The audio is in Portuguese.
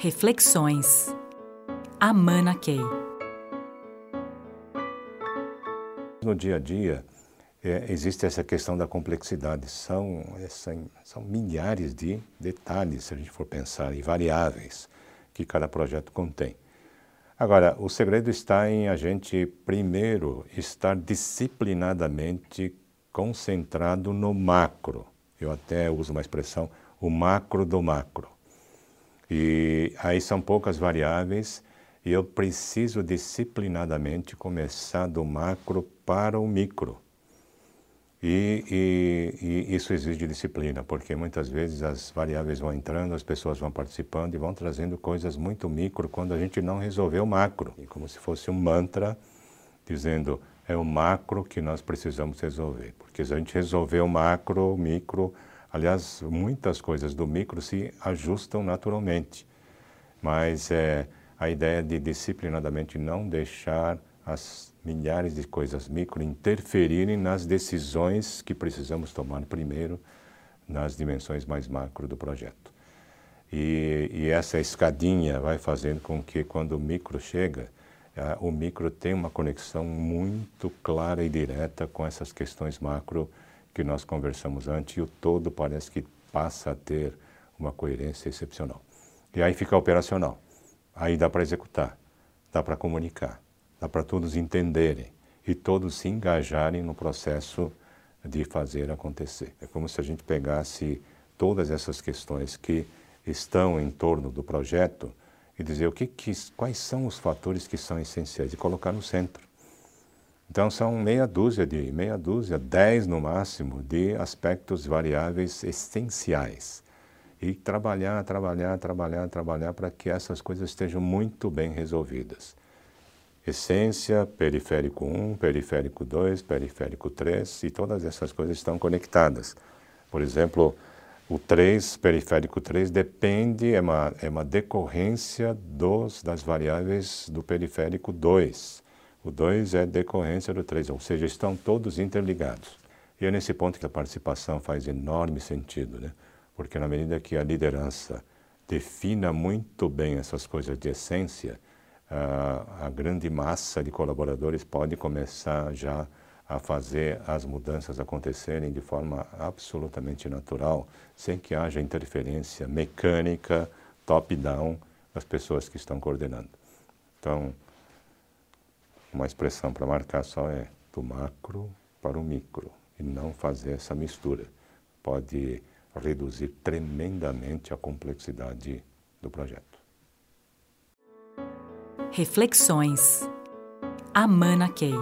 Reflexões. Amana Key. No dia a dia, é, existe essa questão da complexidade. São, essa, são milhares de detalhes, se a gente for pensar, e variáveis que cada projeto contém. Agora, o segredo está em a gente, primeiro, estar disciplinadamente concentrado no macro. Eu até uso uma expressão, o macro do macro. E aí são poucas variáveis e eu preciso disciplinadamente começar do macro para o micro. E, e, e, isso exige disciplina, porque muitas vezes as variáveis vão entrando, as pessoas vão participando e vão trazendo coisas muito micro quando a gente não resolveu o macro. E como se fosse um mantra dizendo é o macro que nós precisamos resolver. Porque se a gente resolver o macro, o micro, aliás, muitas coisas do micro se ajustam naturalmente. Mas é a ideia de disciplinadamente não deixar as milhares de coisas micro interferirem nas decisões que precisamos tomar primeiro nas dimensões mais macro do projeto. E, e essa escadinha vai fazendo com que quando o micro chega, o micro tem uma conexão muito clara e direta com essas questões macro que nós conversamos antes e o todo parece que passa a ter uma coerência excepcional. E aí fica operacional. Aí dá para executar, dá para comunicar dá para todos entenderem e todos se engajarem no processo de fazer acontecer. É como se a gente pegasse todas essas questões que estão em torno do projeto e dizer o que, que quais são os fatores que são essenciais e colocar no centro. Então são meia dúzia de meia dúzia, dez no máximo de aspectos variáveis essenciais e trabalhar, trabalhar, trabalhar, trabalhar para que essas coisas estejam muito bem resolvidas essência, periférico 1, periférico 2, periférico 3, e todas essas coisas estão conectadas. Por exemplo, o 3, periférico 3, depende, é uma, é uma decorrência dos, das variáveis do periférico 2. O 2 é decorrência do 3, ou seja, estão todos interligados. E é nesse ponto que a participação faz enorme sentido, né? porque na medida que a liderança defina muito bem essas coisas de essência, a, a grande massa de colaboradores pode começar já a fazer as mudanças acontecerem de forma absolutamente natural, sem que haja interferência mecânica, top-down, das pessoas que estão coordenando. Então, uma expressão para marcar só é do macro para o micro e não fazer essa mistura. Pode reduzir tremendamente a complexidade do projeto. Reflexões. Amana Key.